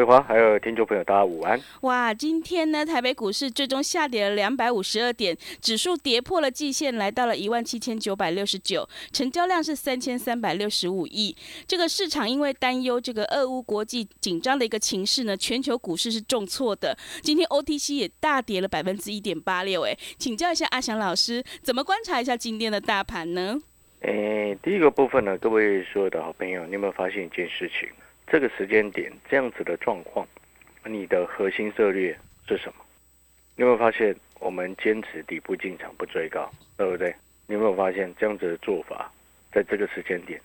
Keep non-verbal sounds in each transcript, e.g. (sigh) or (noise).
桂花，还有听众朋友，大家午安。哇，今天呢，台北股市最终下跌了两百五十二点，指数跌破了季线，来到了一万七千九百六十九，成交量是三千三百六十五亿。这个市场因为担忧这个俄乌国际紧张的一个情势呢，全球股市是重挫的。今天 OTC 也大跌了百分之一点八六。哎，请教一下阿翔老师，怎么观察一下今天的大盘呢？诶，第一个部分呢，各位所有的好朋友，你有没有发现一件事情？这个时间点这样子的状况，你的核心策略是什么？你有没有发现我们坚持底部进场不追高，对不对？你有没有发现这样子的做法，在这个时间点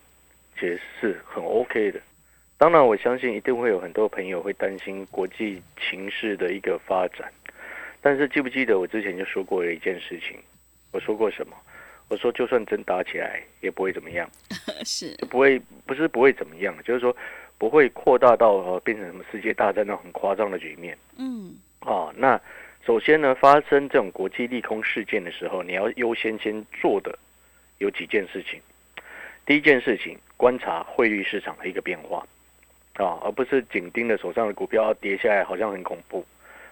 其实是很 OK 的？当然，我相信一定会有很多朋友会担心国际情势的一个发展，但是记不记得我之前就说过了一件事情？我说过什么？我说就算真打起来也不会怎么样，(laughs) 是不会不是不会怎么样，就是说。不会扩大到呃变成什么世界大战那种很夸张的局面。嗯，啊，那首先呢，发生这种国际利空事件的时候，你要优先先做的有几件事情。第一件事情，观察汇率市场的一个变化，啊，而不是紧盯着手上的股票跌下来，好像很恐怖。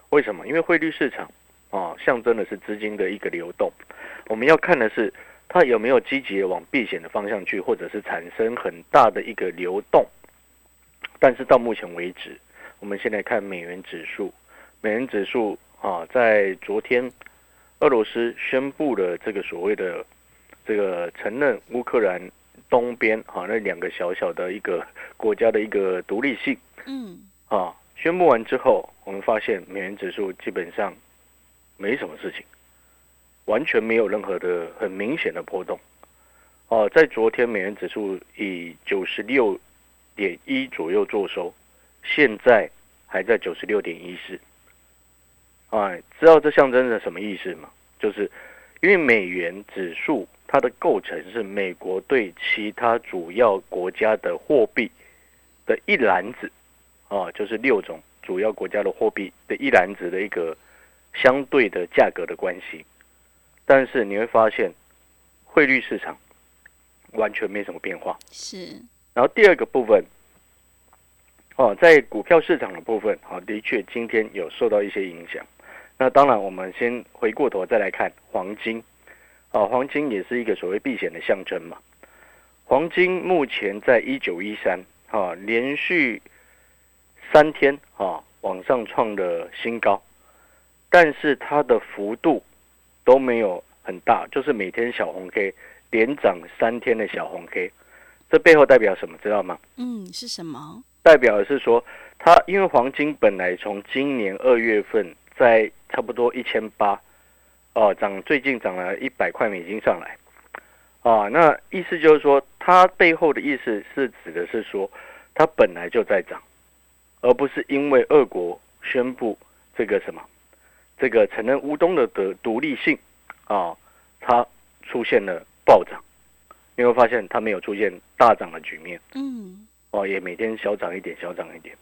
为什么？因为汇率市场啊，象征的是资金的一个流动。我们要看的是它有没有积极的往避险的方向去，或者是产生很大的一个流动。但是到目前为止，我们先来看美元指数，美元指数啊，在昨天俄罗斯宣布了这个所谓的这个承认乌克兰东边啊那两个小小的一个国家的一个独立性，嗯，啊，宣布完之后，我们发现美元指数基本上没什么事情，完全没有任何的很明显的波动，哦，在昨天美元指数以九十六。点一左右做收，现在还在九十六点一四。哎，知道这象征着什么意思吗？就是因为美元指数它的构成是美国对其他主要国家的货币的一篮子啊，就是六种主要国家的货币的一篮子的一个相对的价格的关系。但是你会发现，汇率市场完全没什么变化。是。然后第二个部分，哦，在股票市场的部分，好，的确今天有受到一些影响。那当然，我们先回过头再来看黄金，啊，黄金也是一个所谓避险的象征嘛。黄金目前在一九一三，啊，连续三天啊往上创了新高，但是它的幅度都没有很大，就是每天小红 K 连涨三天的小红 K。这背后代表什么？知道吗？嗯，是什么？代表的是说，它因为黄金本来从今年二月份在差不多一千八，哦，涨最近涨了一百块美金上来，啊，那意思就是说，它背后的意思是指的是说，它本来就在涨，而不是因为俄国宣布这个什么，这个承认乌东的的独立性，啊，它出现了暴涨。你会发现它没有出现大涨的局面，嗯，哦，也每天小涨一点，小涨一点。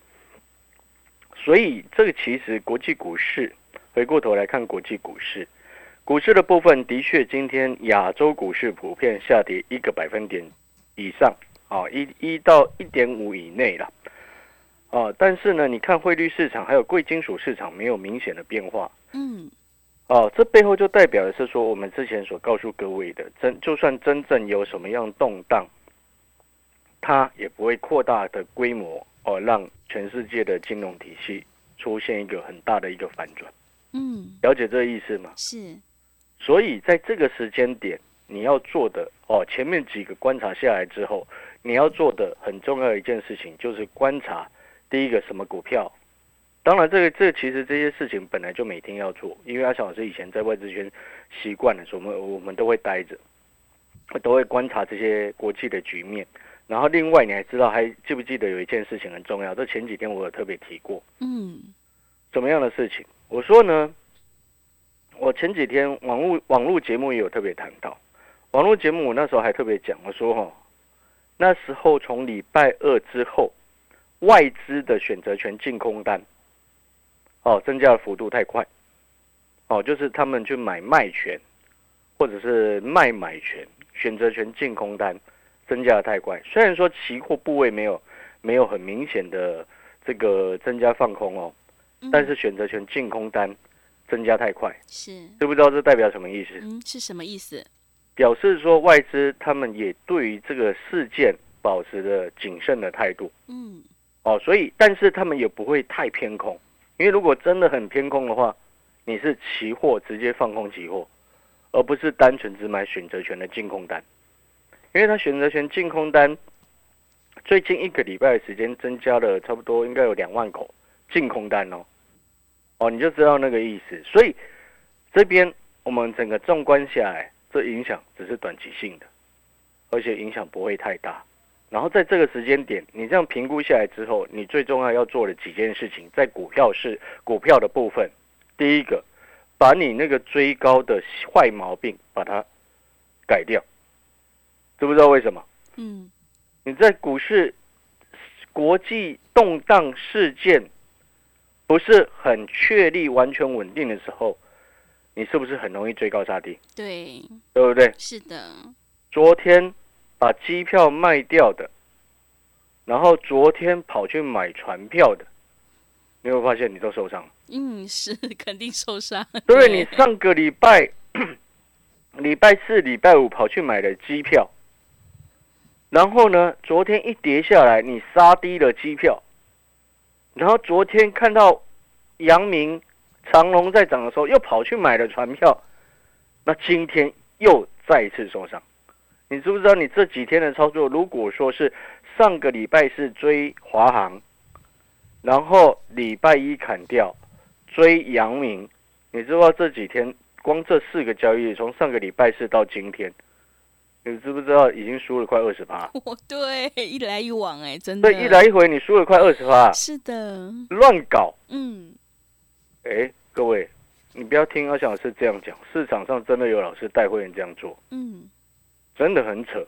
所以这个其实国际股市，回过头来看国际股市，股市的部分的确今天亚洲股市普遍下跌一个百分点以上，啊，一一到一点五以内了，啊，但是呢，你看汇率市场还有贵金属市场没有明显的变化，嗯。哦，这背后就代表的是说，我们之前所告诉各位的，真就算真正有什么样动荡，它也不会扩大的规模哦，让全世界的金融体系出现一个很大的一个反转。嗯，了解这个意思吗？是。所以在这个时间点，你要做的哦，前面几个观察下来之后，你要做的很重要的一件事情就是观察第一个什么股票。当然，这个这其实这些事情本来就每天要做，因为阿小老师以前在外资圈习惯了，我们我们都会待着都会观察这些国际的局面。然后另外你还知道还记不记得有一件事情很重要？这前几天我有特别提过，嗯，怎么样的事情？我说呢，我前几天网络网络节目也有特别谈到，网络节目我那时候还特别讲，我说哈，那时候从礼拜二之后，外资的选择权净空单，哦，增加的幅度太快，哦，就是他们去买卖权，或者是卖买权，选择权净空单增加的太快。虽然说期货部位没有没有很明显的这个增加放空哦，嗯但是选择权净空单增加太快，是，知不知道这代表什么意思？嗯，是什么意思？表示说外资他们也对于这个事件保持着谨慎的态度嗯，哦，所以但是他们也不会太偏空，因为如果真的很偏空的话，你是期货直接放空期货，而不是单纯只买选择权的净空单，因为它选择权净空单最近一个礼拜的时间增加了差不多应该有两万口净空单哦，哦你就知道那个意思，所以这边我们整个纵观下来。这影响只是短期性的，而且影响不会太大。然后在这个时间点，你这样评估下来之后，你最重要要做的几件事情，在股票是股票的部分，第一个，把你那个追高的坏毛病把它改掉，知不知道为什么？嗯，你在股市国际动荡事件不是很确立、完全稳定的时候，你是不是很容易追高杀低？对，对不对？是的，昨天把机票卖掉的，然后昨天跑去买船票的，你有没有发现你都受伤了？(laughs) 嗯，是肯定受伤。对对？你上个礼拜、礼拜四、礼拜五跑去买的机票，然后呢，昨天一跌下来，你杀低了机票，然后昨天看到阳明、长隆在涨的时候，又跑去买了船票，那今天又再一次受伤。你知不知道？你这几天的操作，如果说是上个礼拜是追华航，然后礼拜一砍掉追阳明，你知道这几天光这四个交易日，从上个礼拜四到今天，你知不知道已经输了快二十趴？哦，对，一来一往，哎，真的，对，一来一回你输了快二十趴，是的，乱搞！嗯，哎，各位，你不要听阿翔老师这样讲，市场上真的有老师带会员这样做，嗯，真的很扯，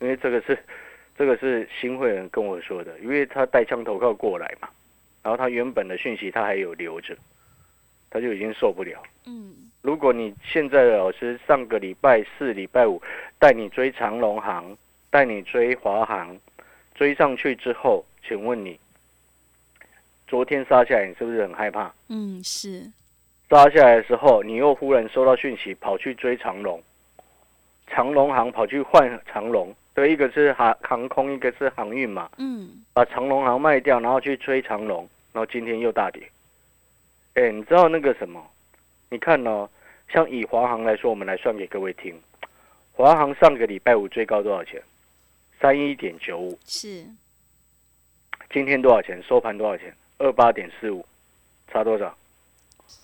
因为这个是 (laughs) 这个是新会员跟我说的，因为他带枪投靠过来嘛，然后他原本的讯息他还有留着，他就已经受不了。嗯，如果你现在的老师上个礼拜四、礼拜五带你追长隆行，带你追华航，追上去之后，请问你昨天杀下来，你是不是很害怕？嗯，是，杀下来的时候，你又忽然收到讯息，跑去追长隆，长龙行跑去换长隆，对，一个是航航空，一个是航运嘛，嗯，把长龙行卖掉，然后去追长龙，然后今天又大跌。哎，你知道那个什么？你看哦，像以华航来说，我们来算给各位听，华航上个礼拜五最高多少钱？三一点九五，是，今天多少钱？收盘多少钱？二八点四五，差多少？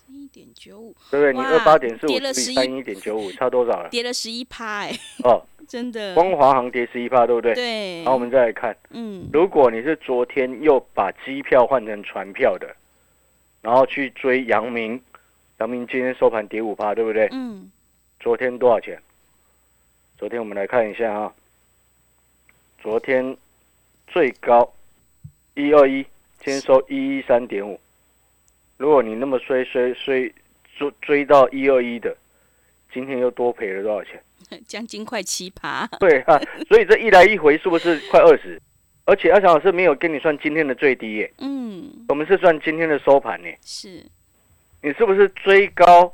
一点九五，对不对？你哇二八点四五跌了11除以三一点九五，差多少了？跌了十一趴，哎，哦，真的，光华航跌十一趴，对不对？对，好，我们再来看，嗯，如果你是昨天又把机票换成船票的，然后去追阳明，阳明今天收盘跌五趴，对不对？嗯，昨天多少钱？昨天我们来看一下啊，昨天最高一二一，今天收一一三点五。如果你那么衰衰衰追追到一二一的，今天又多赔了多少钱？(laughs) 将近快七趴，对啊，所以这一来一回是不是快二十？而且阿强老师没有跟你算今天的最低耶，嗯，我们是算今天的收盘呢。是，你是不是追高？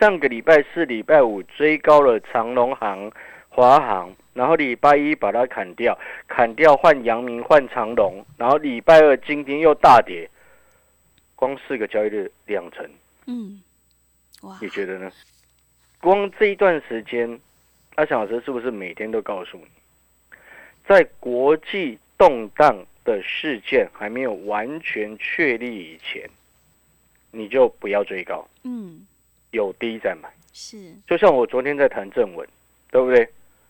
上个礼拜四、礼拜五追高了长隆行、华航，然后礼拜一把它砍掉，砍掉换阳明换长隆，然后礼拜二今天又大跌，光四个交易日两成，嗯，哇，你觉得呢？光这一段时间，阿强老师是不是每天都告诉你，在国际动荡的事件还没有完全确立以前，你就不要追高，嗯，有低再买。是，就像我昨天在谈正文，对不对？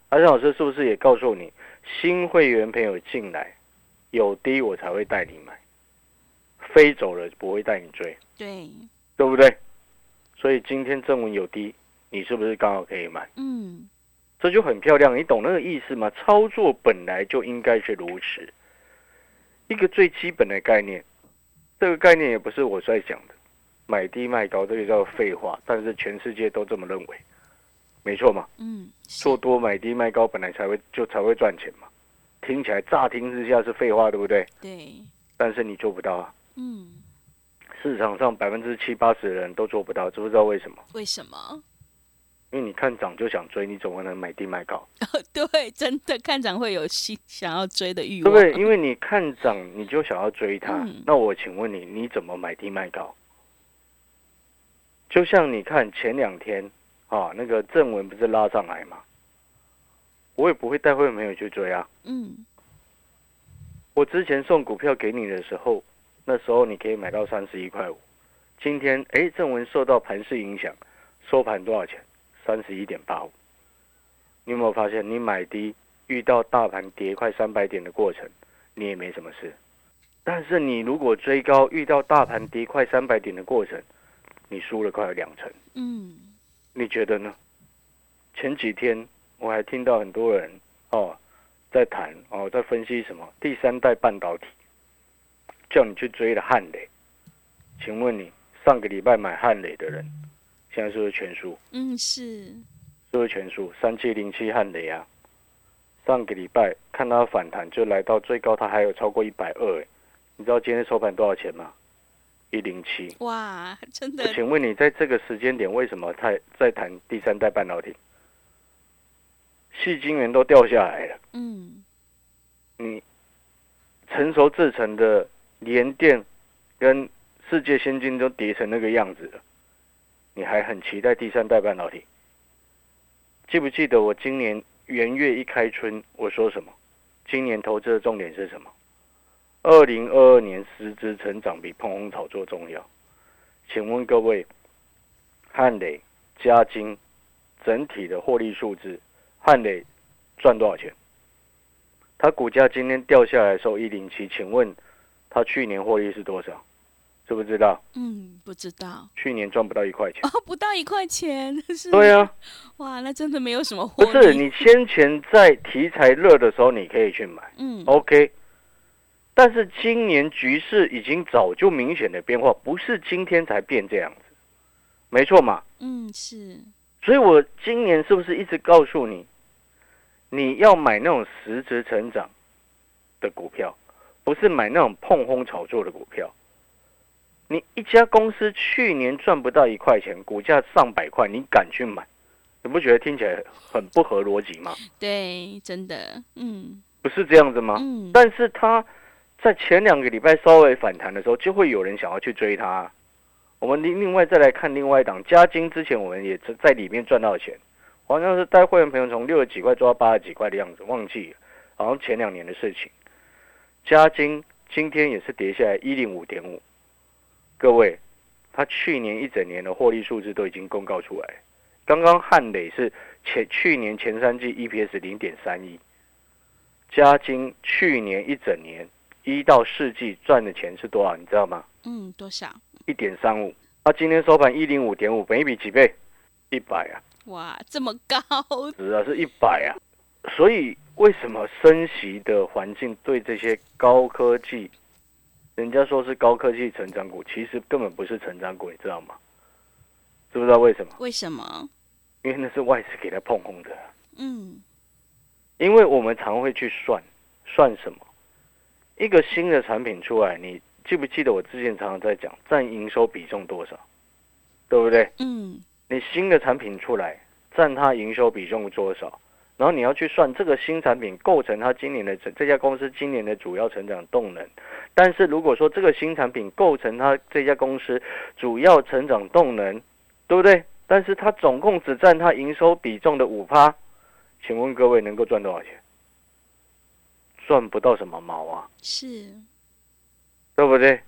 阿强老师是不是也告诉你，新会员朋友进来有低我才会带你买，飞走了不会带你追，对，对不对？所以今天正文有低，你是不是刚好可以买？嗯，这就很漂亮，你懂那个意思吗？操作本来就应该是如此，一个最基本的概念。这个概念也不是我在讲的，买低卖高这个叫废话，但是全世界都这么认为，没错嘛。嗯，做多买低卖高本来才会就才会赚钱嘛，听起来乍听之下是废话，对不对？对，但是你做不到啊，嗯，市场上百分之七八十的人都做不到，知不知道为什么？为什么？因为你看涨就想追，你怎么能买低卖高？(laughs) 对，真的看涨会有心想要追的欲望，对不对？因为你看涨你就想要追它，嗯那我请问你，你怎么买低卖高？就像你看前两天啊，那个正文不是拉上来吗？我也不会带会员朋友去追啊。嗯，我之前送股票给你的时候，那时候你可以买到三十一块五。今天哎，正文受到盘势影响，收盘多少钱？三十一点八五。你有没有发现，你买低遇到大盘跌快三百点的过程，你也没什么事。但是你如果追高遇到大盘跌快三百点的过程，你输了快有两成。嗯，你觉得呢？前几天我还听到很多人哦在谈哦，在分析什么第三代半导体，叫你去追的汉磊。请问你上个礼拜买汉磊的人，现在是不是全输？嗯，是，是不是全输？三七零七汉磊啊，上个礼拜看它反弹就来到最高，它还有超过一百二，哎，你知道今天收盘多少钱吗？一零七。哇，真的，请问你在这个时间点为什么在在谈第三代半导体？细晶圆都掉下来了，嗯，你成熟制成的联电跟世界先进都跌成那个样子了，你还很期待第三代半导体？记不记得我今年元月一开春我说什么？今年投资的重点是什么？二零二二年实质成长比碰红炒作重要。请问各位，汉磊、嘉金整体的获利数字，汉磊赚多少钱？它股价今天掉下来收一零七，请问它去年获利是多少？知不知道？嗯，不知道去年赚不到一块钱。哦，不到一块钱，(laughs) 是，对啊，哇，那真的没有什么获利，不是你先前在题材热的时候你可以去买嗯，，OK。但是今年局势已经早就明显的变化，不是今天才变这样子，没错嘛？嗯，是，所以我今年是不是一直告诉你，你要买那种实质成长的股票，不是买那种碰轰炒作的股票。你一家公司去年赚不到一块钱，股价上百块，你敢去买？你不觉得听起来很不合逻辑吗？对，真的，嗯不是这样子吗？嗯，但是它在前两个礼拜稍微反弹的时候，就会有人想要去追它。我们另另外再来看另外一档嘉金，之前我们也在在里面赚到钱，好像是带会员朋友从六十几块做到八十几块的样子，忘记了，好像前两年的事情。嘉金今天也是跌下来一零五点五，各位，它去年一整年的获利数字都已经公告出来，刚刚汉磊是前去年前三季 EPS 零点三一。嘉金去年一整年一到四季赚的钱是多少？你知道吗？嗯，多少？一点三五。它今天收盘一零五点五，本一比几倍？一百啊，哇，这么高，值啊，是一百啊。所以为什么升息的环境对这些高科技，人家说是高科技成长股，其实根本不是成长股，你知道吗？知不知道为什么？为什么？因为那是外资给它碰红的。嗯因为我们常会去算，算什么？一个新的产品出来，你记不记得我之前常常在讲占营收比重多少，对不对？嗯你新的产品出来，占它营收比重多少？然后你要去算这个新产品构成它今年的这这家公司今年的主要成长动能。但是如果说这个新产品构成它这家公司主要成长动能，对不对？但是它总共只占它营收比重的五趴，请问各位能够赚多少钱？赚不到什么毛啊，是，对不对？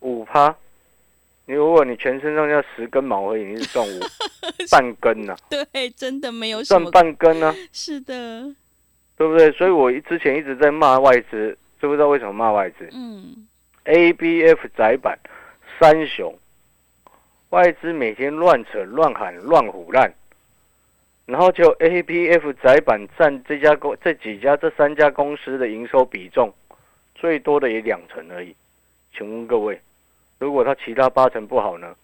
五趴，你如果你全身上下十根毛而已，你是赚五 (laughs) 半根呢、对，真的没有什赚么，半根呢、是的，对不对？所以我之前一直在骂外资，知不知道为什么骂外资嗯，？A、B、F 窄板三雄，外资每天乱扯、乱喊、乱胡乱，然后就 A、B、F 窄板占这家公这几家这三家公司的营收比重最多的也两成而已。请问各位，如果它其他八成不好呢？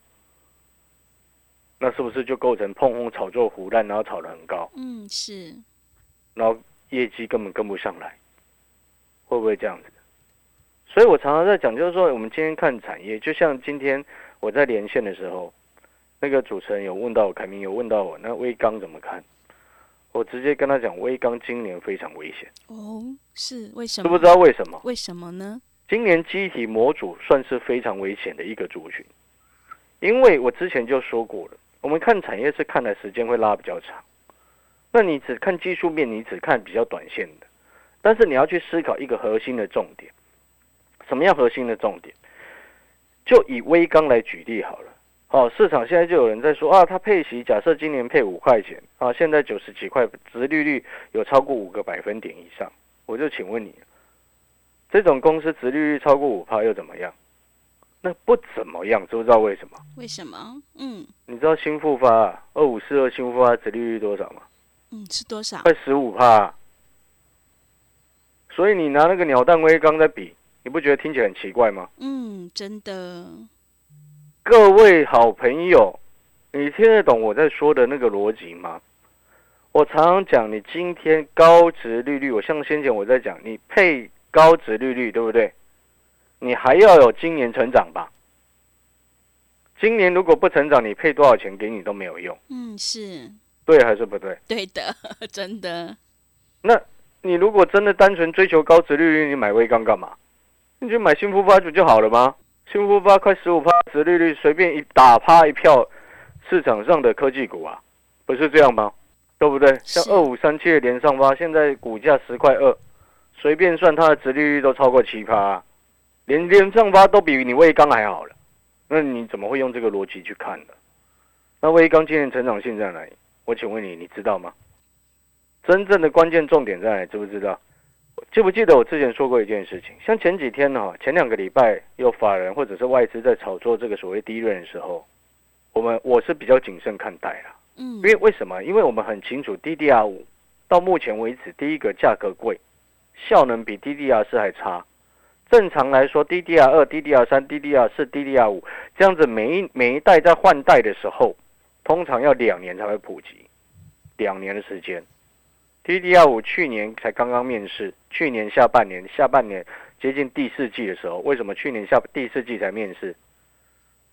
那是不是就构成碰红炒作胡乱，然后炒得很高？嗯，是，然后业绩根本跟不上来，会不会这样子？所以我常常在讲，就是说我们今天看产业，就像今天我在连线的时候，那个主持人有问到我，凯明有问到我，那微刚怎么看？我直接跟他讲，微刚今年非常危险，哦，是为什么？知不知道为什么？为什么呢？今年机体模组算是非常危险的一个族群，因为我之前就说过了，我们看产业是看的时间会拉比较长，那你只看技术面，你只看比较短线的，但是你要去思考一个核心的重点，什么样核心的重点？就以微钢来举例好了。好、市场现在就有人在说啊，它配息假设今年配五块钱啊，现在九十几块，殖利率有超过五个百分点以上，我就请问你，这种公司殖利率超过五趴又怎么样？那不怎么样，知不知道为什么？为什么？嗯你知道新复发二五四二新复发殖利率多少吗？嗯，是多少？快十五趴。所以你拿那个鸟蛋微刚在比，你不觉得听起来很奇怪吗？嗯，真的，各位好朋友，你听得懂我在说的那个逻辑吗？我常常讲，你今天高值利率，我像先前我在讲，你配高值利率，对不对？你还要有今年成长吧？今年如果不成长，你配多少钱给你都没有用，嗯，是对还是不对？对的，(laughs) 真的，那你如果真的单纯追求高值利率，你买微钢干嘛？你就买新复发不就好了吗？新复发快十五趴值利率，随便一打趴一票市场上的科技股啊，不是这样吗？对不对？像二五三七的连上发，现在股价十块二，随便算它的值利率都超过七趴、啊，连连上发都比你微钢还好了。那你怎么会用这个逻辑去看呢？那微钢今年成长性在哪里？我请问你，你知道吗？真正的关键重点在哪里？知不知道？记不记得我之前说过一件事情？像前几天呢、前两个礼拜有法人或者是外资在炒作这个所谓低润的时候，我们我是比较谨慎看待啦。嗯因为为什么？因为我们很清楚，DDR 五到目前为止，第一个价格贵，效能比 DDR 四还差。正常来说，DDR 二、DDR 三、DDR 四、DDR 五这样子每一每一代在换代的时候，通常要两年才会普及，两年的时间。DDR 五去年才刚刚面世，去年下半年下半年接近第四季的时候，为什么去年下第四季才面世？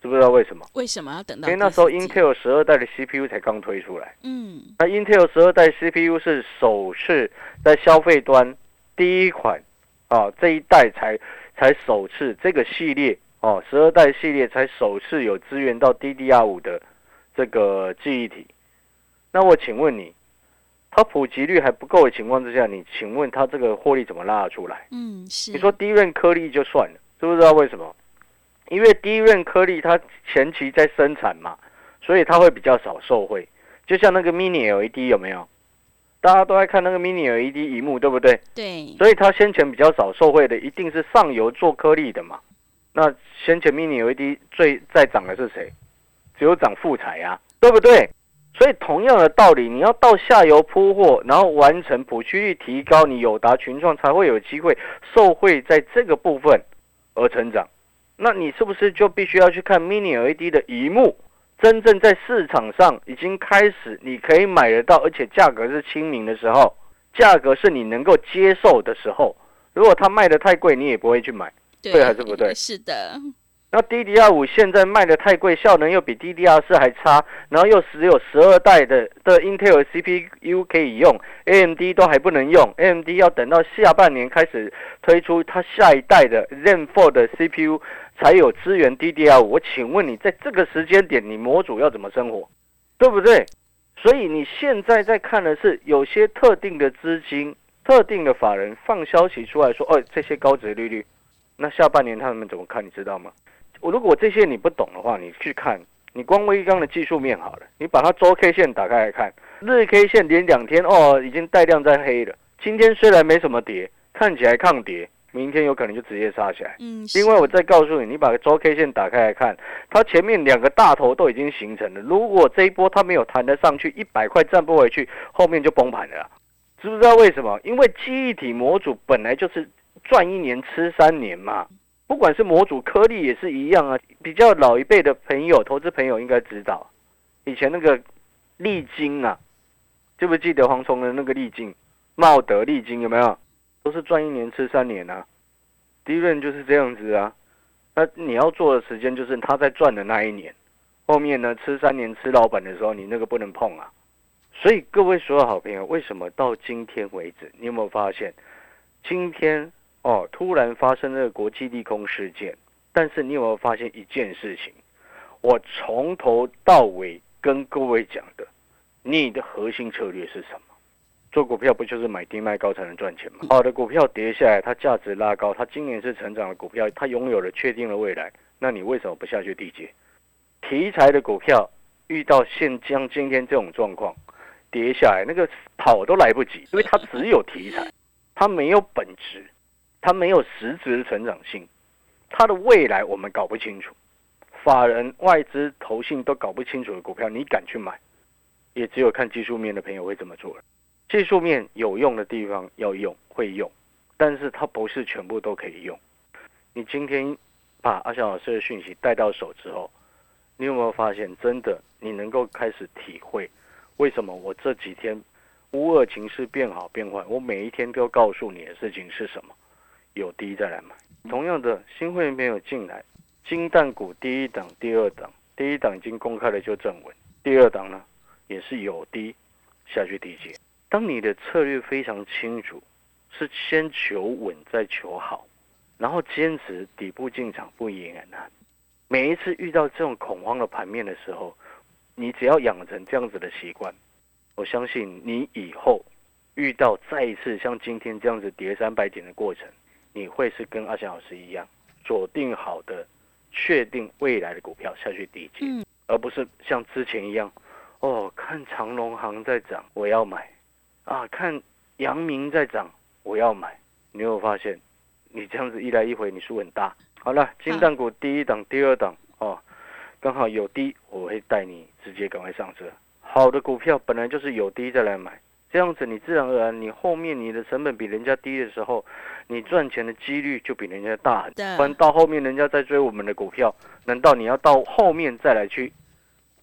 知不知道为什么？为什么要等到因为那时候 Intel 十二代的 CPU 才刚推出来。嗯那 Intel 十二代 CPU 是首次在消费端第一款啊，这一代才才首次这个系列哦，十二代系列才首次有支援到 DDR 五的这个记忆体。那我请问你，它普及率还不够的情况之下，你请问它这个获利怎么拉得出来？嗯是，你说低润颗粒就算了，知不知道为什么？因为低润颗粒它前期在生产嘛，所以它会比较少受惠。就像那个 Mini LED 有没有？大家都在看那个 Mini LED 荧幕，对不对？对，所以它先前比较少受惠的，一定是上游做颗粒的嘛。那先前 Mini LED 最在涨的是谁？只有涨富彩呀、对不对？所以同样的道理，你要到下游铺货，然后完成普及率提高，你友达群创才会有机会受惠在这个部分而成长。那你是不是就必须要去看 Mini LED 的一幕？真正在市场上已经开始，你可以买得到，而且价格是亲民的时候，价格是你能够接受的时候。如果它卖的太贵，你也不会去买。对还是不对是的，那 DDR 五现在卖的太贵，效能又比 DDR 四还差，然后又只有十二代的的 Intel CPU 可以用，AMD 都还不能用，AMD 要等到下半年开始推出它下一代的 Zen 4的 CPU 才有资源 DDR。我请问你，在这个时间点，你模组要怎么生活？对不对？所以你现在在看的是有些特定的资金、特定的法人放消息出来说，哦，这些高值利率。那下半年他们怎么看？你知道吗？如果这些你不懂的话，你去看，你光微刚的技术面好了，你把它周 K 线打开来看，日 K 线连两天哦，已经带量在黑了。今天虽然没什么跌，看起来抗跌，明天有可能就直接杀起来。嗯，另外，我再告诉你，你把周 K 线打开来看，它前面两个大头都已经形成了。如果这一波它没有弹得上去，一百块站不回去，后面就崩盘了。知不知道为什么？因为记忆体模组本来就是赚一年吃三年嘛。不管是模组颗粒也是一样啊。比较老一辈的朋友、投资朋友应该知道，以前那个利金啊，记不记得黄崇的那个利金？茂德利金有没有？都是赚一年吃三年啊，第一任就是这样子啊。那你要做的时间就是他在赚的那一年，后面呢吃三年吃老本的时候，你那个不能碰啊。所以各位所有好朋友，为什么到今天为止，你有没有发现，今天哦突然发生这个国际利空事件？但是你有没有发现一件事情？我从头到尾跟各位讲的，你的核心策略是什么？做股票不就是买低卖高才能赚钱吗？好的股票跌下来，它价值拉高，它今年是成长的股票，它拥有了确定的未来，那你为什么不下去低接？题材的股票遇到现将今天这种状况跌下来，那个跑都来不及，因为它只有题材，它没有本质，它没有实质的成长性，它的未来我们搞不清楚，法人、外资、投信都搞不清楚的股票，你敢去买？也只有看技术面的朋友会这么做了。技术面有用的地方要用，会用，但是它不是全部都可以用。你今天把阿翔老师的讯息带到手之后，你有没有发现，真的你能够开始体会为什么我这几天乌二情势变好变坏，我每一天都告诉你的事情是什么？有低再来买。同样的，新会员朋友进来，金蛋股第一档、第二档，第一档已经公开了就正文，第二档呢也是有低下去低接。当你的策略非常清楚，是先求稳再求好，然后坚持底部进场不延难。每一次遇到这种恐慌的盘面的时候，你只要养成这样子的习惯，我相信你以后遇到再一次像今天这样子跌三百点的过程，你会是跟阿翔老师一样锁定好的、确定未来的股票下去低接，而不是像之前一样，哦，看长隆行在涨，我要买。啊，看阳明在涨，我要买。你有发现，你这样子一来一回，你输很大。好了，金蛋股第一档、第二档哦，刚好有低，我会带你直接赶快上车。好的股票本来就是有低再来买，这样子你自然而然，你后面你的成本比人家低的时候，你赚钱的几率就比人家大。不然到后面人家在追我们的股票，难道你要到后面再来去？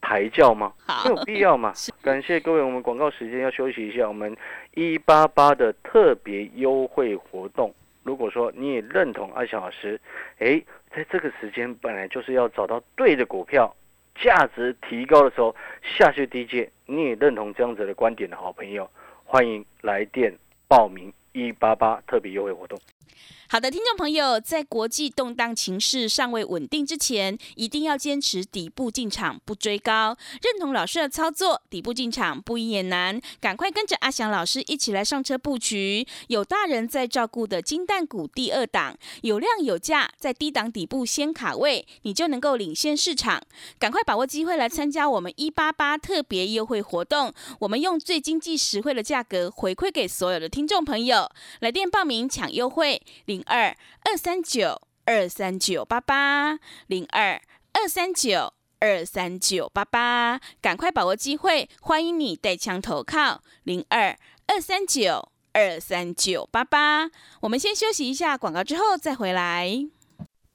抬轿吗？没有必要嘛。感谢各位，我们广告时间要休息一下。我们一八八的特别优惠活动，如果说你也认同阿翔老师，哎，在这个时间本来就是要找到对的股票，价值提高的时候下去低阶，你也认同这样子的观点的好朋友，欢迎来电报名一八八特别优惠活动。好的，听众朋友，在国际动荡情势尚未稳定之前，一定要坚持底部进场，不追高。认同老师的操作，底部进场不易也难，赶快跟着阿翔老师一起来上车布局。有大人在照顾的金蛋股第二档，有量有价，在低档底部先卡位，你就能够领先市场。赶快把握机会来参加我们一八八特别优惠活动，我们用最经济实惠的价格回馈给所有的听众朋友。来电报名抢优惠。零二二三九二三九八八，零二二三九二三九八八，赶快把握机会，欢迎你带枪投靠。零二二三九二三九八八，我们先休息一下广告，之后再回来。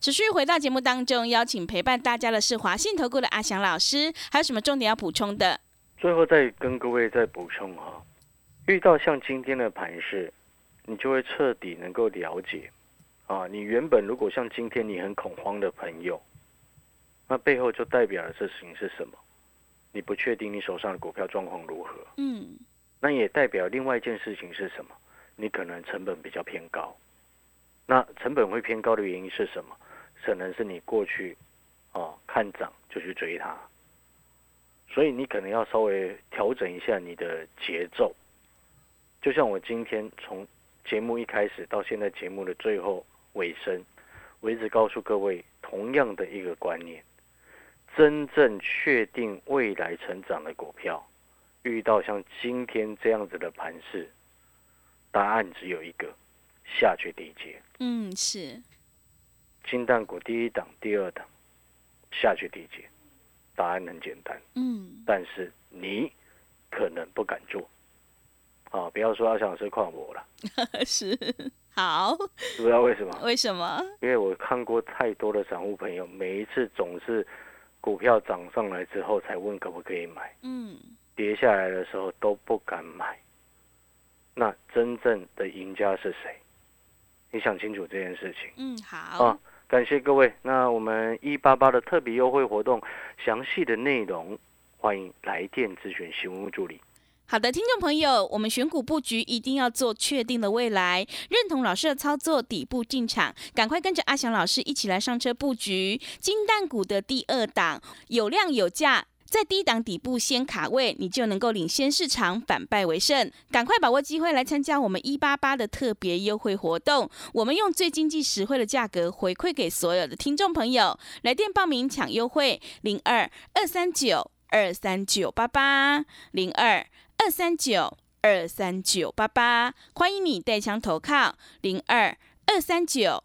持续回到节目当中，邀请陪伴大家的是华信投顾的阿翔老师，还有什么重点要补充的？最后再跟各位再补充哈，遇到像今天的盘势。你就会彻底能够了解，啊，你原本如果像今天你很恐慌的朋友，那背后就代表的事情是什么？你不确定你手上的股票状况如何，嗯，那也代表另外一件事情是什么？你可能成本比较偏高。那成本会偏高的原因是什么？可能是你过去哦看涨就去追它，所以你可能要稍微调整一下你的节奏。就像我今天从节目一开始到现在节目的最后尾声，我一直告诉各位同样的一个观念：真正确定未来成长的股票，遇到像今天这样子的盘势，答案只有一个：下去低阶。嗯，是，金蛋股第一档、第二档下去低阶，答案很简单，嗯，但是你可能不敢做。啊，不要说阿翔老师诓我了，(laughs) 是，好，不知道为什么？为什么？因为我看过太多的散户朋友，每一次总是股票涨上来之后才问可不可以买，嗯，跌下来的时候都不敢买。那真正的赢家是谁？你想清楚这件事情。嗯，好，啊，感谢各位。那我们一八八的特别优惠活动详细的内容，欢迎来电咨询询问助理。好的，听众朋友，我们选股布局一定要做确定的未来，认同老师的操作，底部进场，赶快跟着阿翔老师一起来上车布局金蛋股的第二档，有量有价。在低档底部先卡位，你就能够领先市场，反败为胜。赶快把握机会来参加我们一八八的特别优惠活动，我们用最经济实惠的价格回馈给所有的听众朋友。来电报名抢优惠，零二二三九二三九八八零二。二三九二三九八八，欢迎你带枪投靠零二二三九